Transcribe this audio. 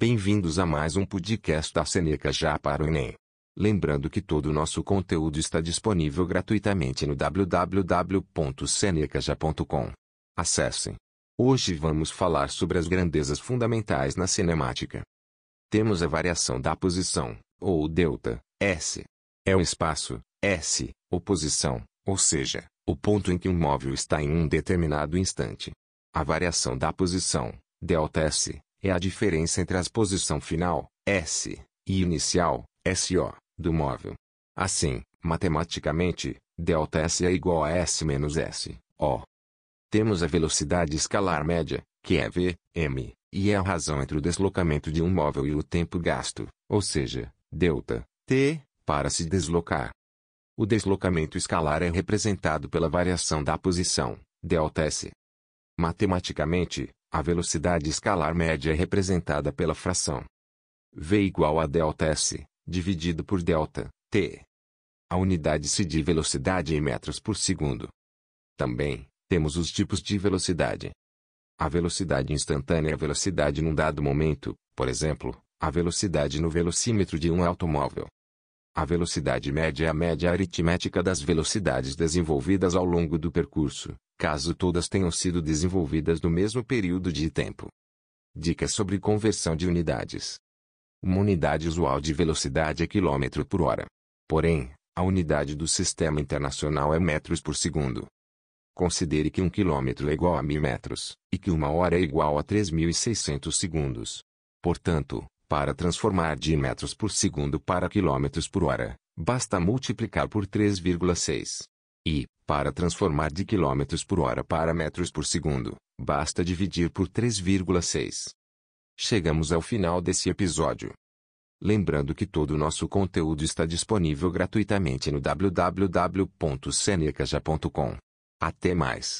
Bem-vindos a mais um podcast da Seneca já para o Enem. Lembrando que todo o nosso conteúdo está disponível gratuitamente no www.senecaja.com. Acessem. Hoje vamos falar sobre as grandezas fundamentais na cinemática. Temos a variação da posição, ou delta, S. É o espaço, S, ou posição, ou seja, o ponto em que um móvel está em um determinado instante. A variação da posição, delta S, é a diferença entre a posição final, S, e inicial, SO, do móvel. Assim, matematicamente, ΔS é igual a S menos S, O. Temos a velocidade escalar média, que é V, m, e é a razão entre o deslocamento de um móvel e o tempo gasto, ou seja, delta, t, para se deslocar. O deslocamento escalar é representado pela variação da posição, ΔS. Matematicamente, a velocidade escalar média é representada pela fração v igual a ΔS, dividido por delta, t. A unidade se de velocidade em metros por segundo. Também, temos os tipos de velocidade. A velocidade instantânea é a velocidade num dado momento, por exemplo, a velocidade no velocímetro de um automóvel. A velocidade média é a média aritmética das velocidades desenvolvidas ao longo do percurso, caso todas tenham sido desenvolvidas no mesmo período de tempo. Dicas sobre conversão de unidades. Uma unidade usual de velocidade é km por hora. Porém, a unidade do sistema internacional é metros por segundo. Considere que um quilômetro é igual a mil metros, e que uma hora é igual a 3.600 segundos. Portanto, para transformar de metros por segundo para quilômetros por hora, basta multiplicar por 3,6. E, para transformar de quilômetros por hora para metros por segundo, basta dividir por 3,6. Chegamos ao final desse episódio. Lembrando que todo o nosso conteúdo está disponível gratuitamente no www.senecaja.com. Até mais.